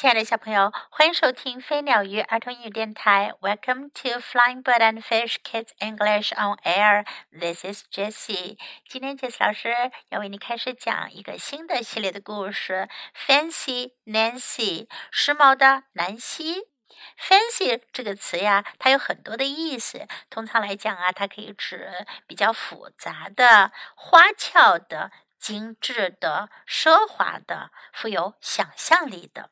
亲爱的小朋友，欢迎收听飞鸟鱼儿童英语电台。Welcome to Flying Bird and Fish Kids English on Air. This is Jessie. 今天 Jessie 老师要为你开始讲一个新的系列的故事，Fancy Nancy，时髦的南希。Fancy 这个词呀，它有很多的意思。通常来讲啊，它可以指比较复杂的、花俏的、精致的、奢华的、富有想象力的。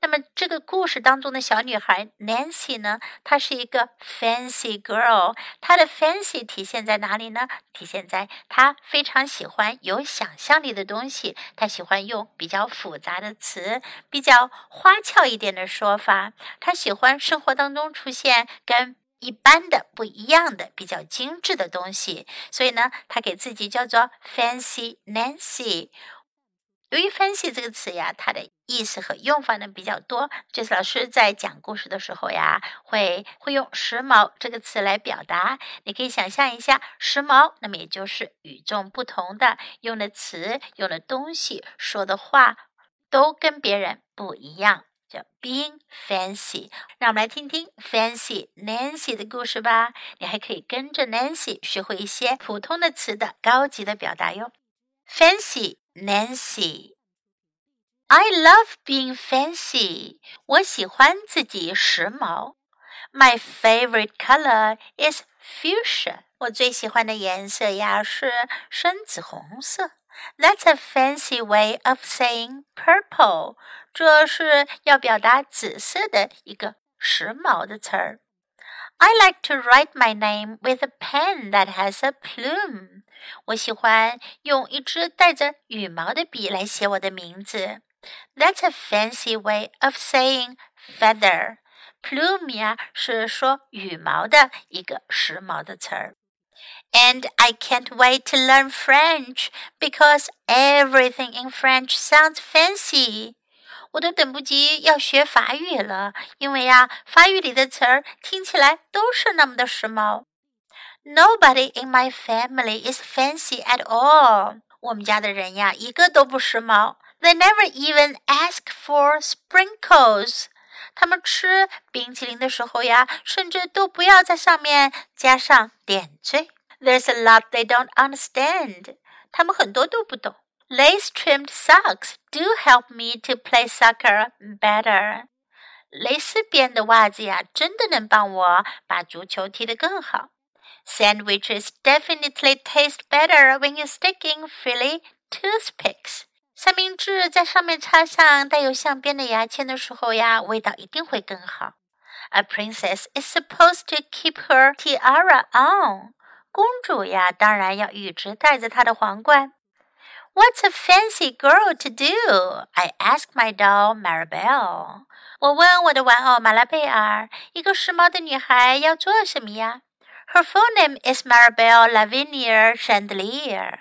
那么这个故事当中的小女孩 Nancy 呢？她是一个 fancy girl。她的 fancy 体现在哪里呢？体现在她非常喜欢有想象力的东西。她喜欢用比较复杂的词，比较花俏一点的说法。她喜欢生活当中出现跟一般的不一样的、比较精致的东西。所以呢，她给自己叫做 fancy Nancy。由于 “fancy” 这个词呀，它的意思和用法呢比较多，就是老师在讲故事的时候呀，会会用“时髦”这个词来表达。你可以想象一下，时髦，那么也就是与众不同的，用的词、用的东西、说的话都跟别人不一样，叫 being fancy。让我们来听听 “fancy Nancy” 的故事吧。你还可以跟着 Nancy 学会一些普通的词的高级的表达哟。Fancy。Nancy. I love being fancy. 我喜欢自己时髦。My favorite color is fuchsia. 我最喜欢的颜色呀是深紫红色。That's a fancy way of saying purple. 这是要表达紫色的一个时髦的词儿。 I like to write my name with a pen that has a plume. 我喜欢用一支带着羽毛的笔来写我的名字。That's a fancy way of saying feather. Plume 呀是说羽毛的一个时髦的词儿。And I can't wait to learn French because everything in French sounds fancy. 我都等不及要学法语了，因为呀，法语里的词儿听起来都是那么的时髦。Nobody in my family is fancy at all。我们家的人呀，一个都不时髦。They never even ask for sprinkles。他们吃冰淇淋的时候呀，甚至都不要在上面加上点缀。There's a lot they don't understand。他们很多都不懂。Lace-trimmed socks do help me to play soccer better. 蕾丝边的袜子呀，真的能帮我把足球踢得更好。Sandwiches definitely taste better when you stick in frilly toothpicks. 三明治在上面插上带有橡边的牙签的时候呀，味道一定会更好。A princess is supposed to keep her tiara on. 公主呀，当然要一直戴着她的皇冠。What's a fancy girl to do? I asked my doll Maribel. 我问我的玩偶马拉贝尔，一个时髦的女孩要做什么呀？Her full name is Maribel Lavinia Chandelier.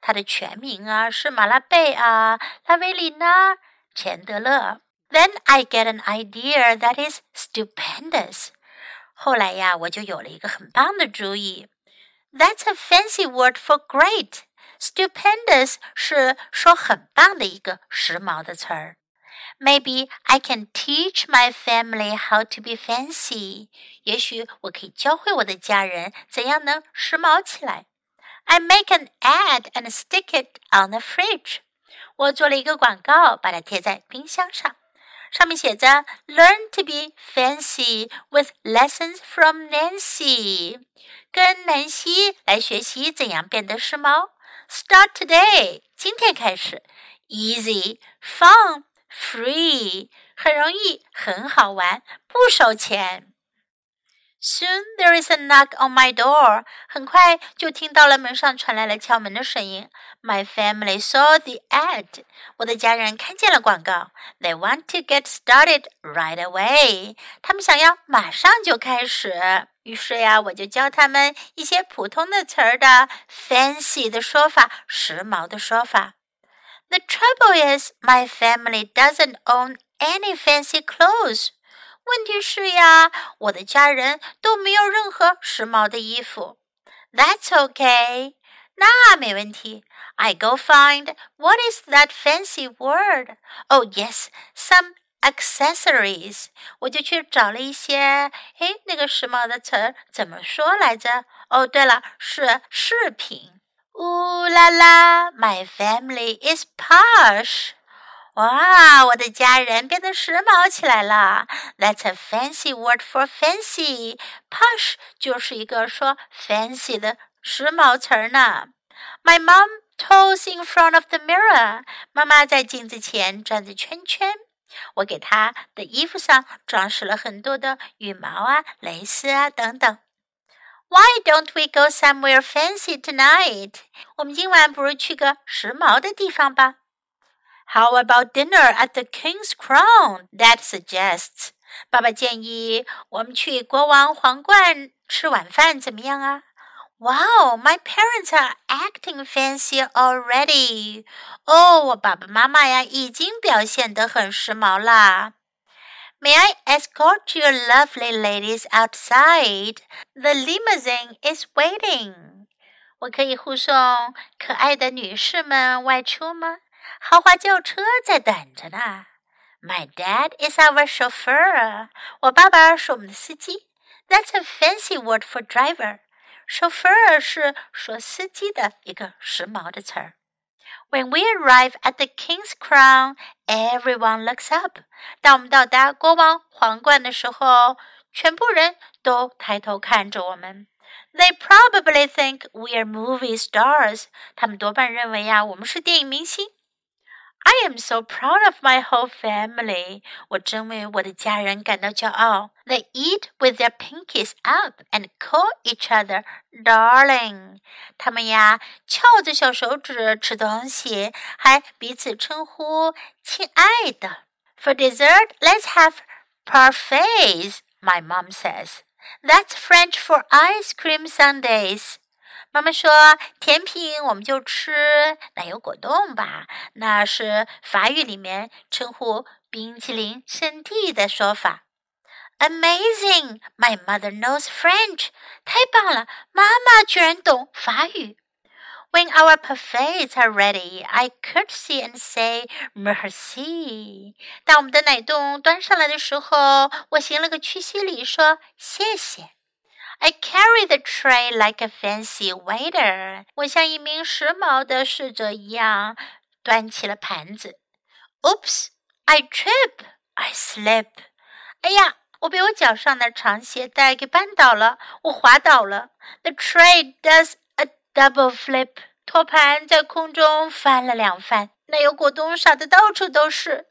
她的全名啊是马拉贝尔拉维里娜钱德勒。Then I get an idea that is stupendous. 后来呀，我就有了一个很棒的主意。That's a fancy word for great. Stupendous 是说很棒的一个时髦的词儿。Maybe I can teach my family how to be fancy。也许我可以教会我的家人怎样能时髦起来。I make an ad and stick it on the fridge。我做了一个广告，把它贴在冰箱上，上面写着 “Learn to be fancy with lessons from Nancy”，跟南希来学习怎样变得时髦。Start today，今天开始。Easy, fun, free，很容易，很好玩，不收钱。Soon there is a knock on my door，很快就听到了门上传来了敲门的声音。My family saw the ad，我的家人看见了广告。They want to get started right away，他们想要马上就开始。于是呀，我就教他们一些普通的词儿的 fancy 的说法，时髦的说法。The trouble is, my family doesn't own any fancy clothes. 问题是呀，我的家人都没有任何时髦的衣服。That's okay. 那没问题。I go find what is that fancy word? Oh yes, some accessories，我就去找了一些，哎，那个时髦的词儿怎么说来着？哦，对了，是饰品。Ooh la la, my family is posh. 哇，我的家人变得时髦起来了。That's a fancy word for fancy. Posh 就是一个说 fancy 的时髦词儿呢。My mom toes in front of the mirror. 妈妈在镜子前转着圈圈。我给她的衣服上装饰了很多的羽毛啊、蕾丝啊等等。Why don't we go somewhere fancy tonight？我们今晚不如去个时髦的地方吧 ？How about dinner at the King's Crown? Dad suggests。爸爸建议我们去国王皇冠吃晚饭，怎么样啊？Wow, my parents are acting fancy already. 哦，我爸爸妈妈呀，已经表现得很时髦啦。May I escort your lovely ladies outside? The limousine is waiting. 我可以护送可爱的女士们外出吗？ 豪华轿车在等着呢。My dad is our chauffeur. 我爸爸是我们的司机。That's a fancy word for driver. Chauffeur 是说司机的一个时髦的词儿。when we arrive at the King's Crown, everyone looks up. 当我们到达国王皇冠的时候，全部人都抬头看着我们。They probably think we are movie stars. 他们多半认为呀，我们是电影明星。 I am so proud of my whole family. 我真为我的家人感到骄傲。They eat with their pinkies up and call each other darling. 他们呀翘着小手指吃东西，还彼此称呼亲爱的。For dessert, let's have parfaits. My mom says. That's French for ice cream sundaes. 妈妈说：“甜品我们就吃奶油果冻吧。”那是法语里面称呼冰淇淋圣地的说法。Amazing! My mother knows French. 太棒了，妈妈居然懂法语。When our parfaits are ready, I curtsy and say merci. 当我们的奶冻端上来的时候，我行了个屈膝礼，说谢谢。I carry the tray like a fancy waiter. 我像一名时髦的侍者一样端起了盘子。Oops! I trip. I slip. 哎呀，我被我脚上的长鞋带给绊倒了，我滑倒了。The tray does a double flip. 托盘在空中翻了两翻，奶油果冻洒的到处都是。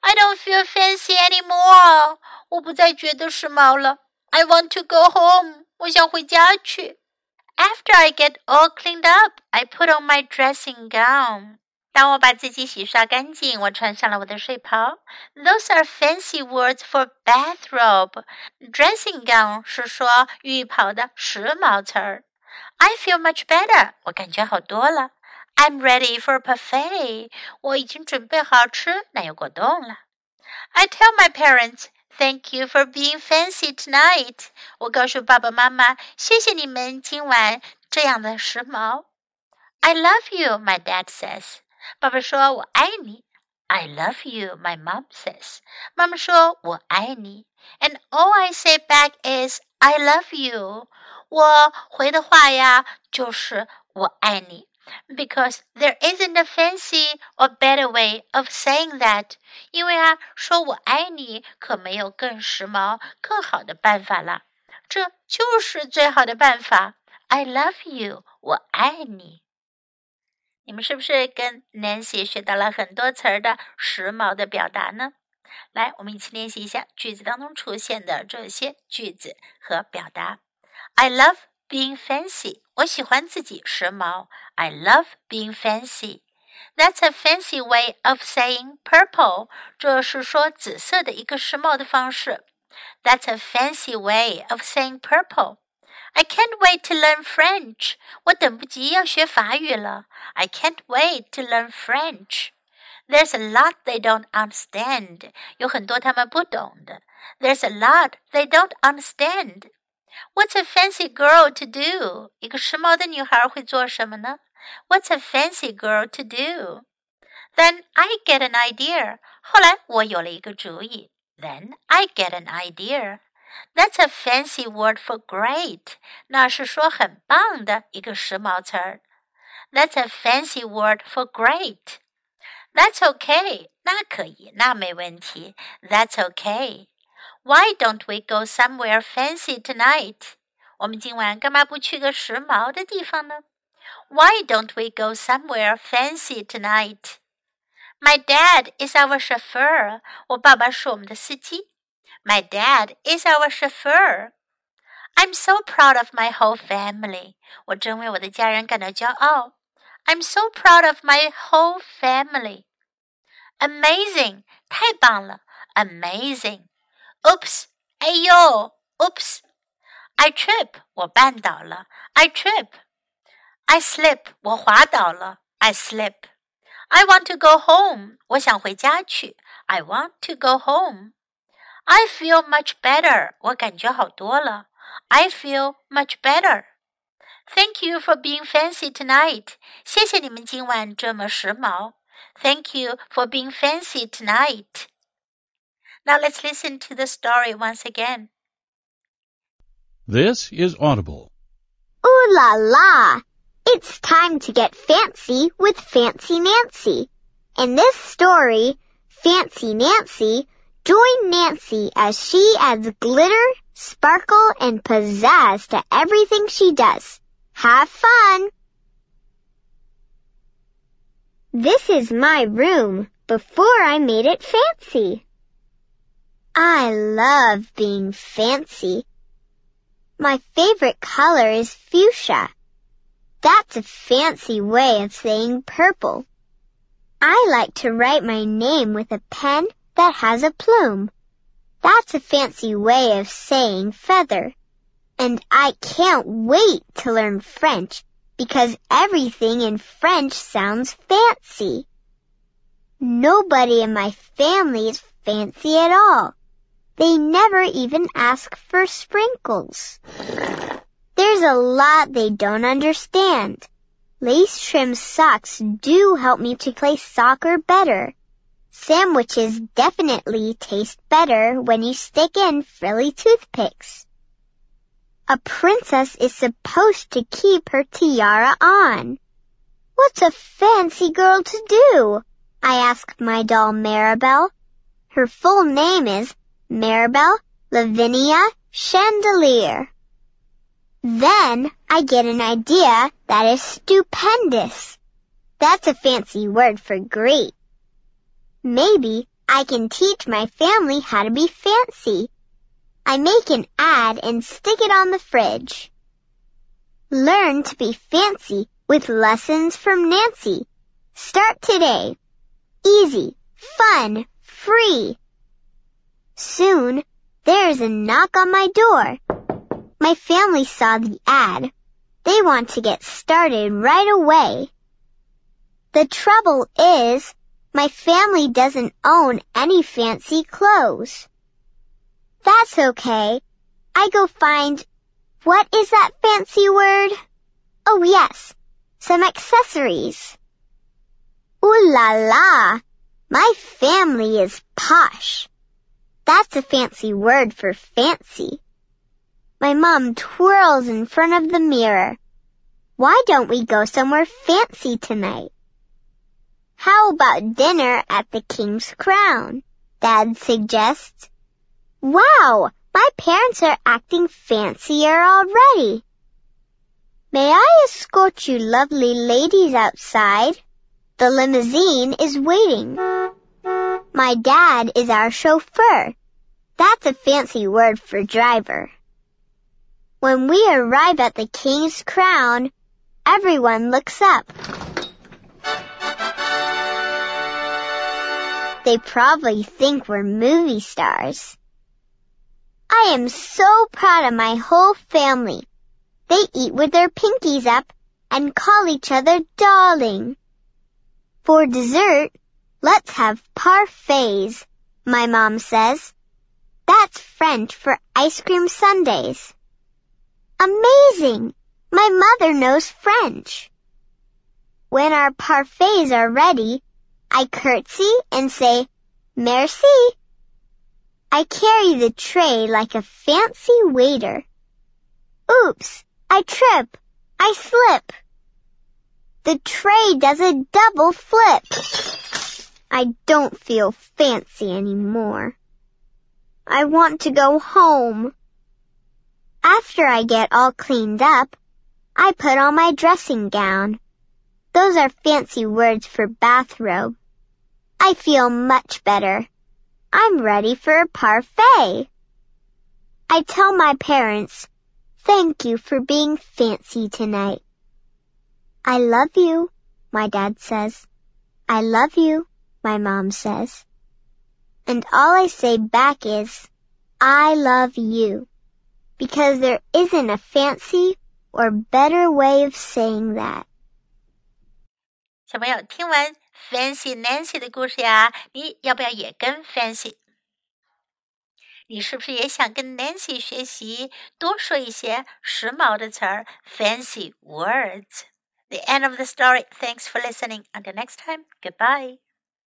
I don't feel fancy anymore. 我不再觉得时髦了。I want to go home. 我想回家去。After I get all cleaned up, I put on my dressing gown. 当我把自己洗刷干净，我穿上了我的睡袍。Those are fancy words for bathrobe. Dressing gown 是说浴袍的时髦词儿。I feel much better. 我感觉好多了。I'm ready for a buffet. 我已经准备好吃奶油果冻了。I tell my parents Thank you for being fancy tonight. 我告诉爸爸妈妈，谢谢你们今晚这样的时髦。I love you, my dad says. 爸爸说我爱你。I love you, my mom says. 妈妈说我爱你。And all I say back is I love you. 我回的话呀，就是我爱你。 Because there isn't a fancy or better way of saying that. 因为啊，说我爱你可没有更时髦、更好的办法了。这就是最好的办法。I love you，我爱你。你们是不是跟 Nancy 学到了很多词儿的时髦的表达呢？来，我们一起练习一下句子当中出现的这些句子和表达。I love being fancy. 我喜欢自己时髦。I love being fancy. That's a fancy way of saying purple. 这是说紫色的一个时髦的方式。That's a fancy way of saying purple. I can't wait to learn French. 我等不及要学法语了。I can't wait to learn French. There's a lot they don't understand. 有很多他们不懂的。There's a lot they don't understand. What's a fancy girl to do? 一个时髦的女孩会做什么呢 ？What's a fancy girl to do? Then I get an idea. 后来我有了一个主意。Then I get an idea. That's a fancy word for great. 那是说很棒的一个时髦词儿。That's a fancy word for great. That's okay. 那可以，那没问题。That's okay. Why don't we go somewhere fancy tonight? 我们今晚干嘛不去个时髦的地方呢 ？Why don't we go somewhere fancy tonight? My dad is our chauffeur. 我爸爸是我们的司机。My dad is our chauffeur. I'm so proud of my whole family. 我真为我的家人感到骄傲。I'm so proud of my whole family. Amazing，太棒了！Amazing。Oops，哎呦！Oops。I trip，我绊倒了。I trip。 I slip，我滑倒了。I slip。I want to go home. 我想回家去。I want to go home. I feel much better. 我感觉好多了。I feel much better. Thank you for being fancy tonight. 谢谢你们今晚这么时髦。Thank you for being fancy tonight. Now let's listen to the story once again. This is Audible. Ooh la la! It's time to get fancy with Fancy Nancy. In this story, Fancy Nancy joined Nancy as she adds glitter, sparkle, and pizzazz to everything she does. Have fun! This is my room before I made it fancy. I love being fancy. My favorite color is fuchsia. That's a fancy way of saying purple. I like to write my name with a pen that has a plume. That's a fancy way of saying feather. And I can't wait to learn French because everything in French sounds fancy. Nobody in my family is fancy at all. They never even ask for sprinkles. There's a lot they don't understand. Lace trim socks do help me to play soccer better. Sandwiches definitely taste better when you stick in frilly toothpicks. A princess is supposed to keep her tiara on. What's a fancy girl to do? I asked my doll Maribel. Her full name is Maribel Lavinia Chandelier. Then I get an idea that is stupendous. That's a fancy word for great. Maybe I can teach my family how to be fancy. I make an ad and stick it on the fridge. Learn to be fancy with lessons from Nancy. Start today. Easy, fun, free. Soon, there's a knock on my door. My family saw the ad. They want to get started right away. The trouble is, my family doesn't own any fancy clothes. That's okay. I go find, what is that fancy word? Oh yes, some accessories. Ooh la la, my family is posh. That's a fancy word for fancy. My mom twirls in front of the mirror. Why don't we go somewhere fancy tonight? How about dinner at the King's Crown? Dad suggests. Wow, my parents are acting fancier already. May I escort you lovely ladies outside? The limousine is waiting. My dad is our chauffeur. That's a fancy word for driver. When we arrive at the King's Crown, everyone looks up. They probably think we're movie stars. I am so proud of my whole family. They eat with their pinkies up and call each other darling. For dessert, let's have parfaits, my mom says. That's French for ice cream sundaes. Amazing! My mother knows French. When our parfaits are ready, I curtsy and say, Merci. I carry the tray like a fancy waiter. Oops, I trip. I slip. The tray does a double flip. I don't feel fancy anymore. I want to go home. After I get all cleaned up, I put on my dressing gown. Those are fancy words for bathrobe. I feel much better. I'm ready for a parfait. I tell my parents, thank you for being fancy tonight. I love you, my dad says. I love you, my mom says. And all I say back is, I love you Because there isn't a fancy or better way of saying that. 小朋友听完 Fancy Nancy 的故事呀，你要不要也跟 Fancy？你是不是也想跟 Nancy 学习，多说一些时髦的词儿，Fancy words？The end of the story. Thanks for listening. Until next time, goodbye.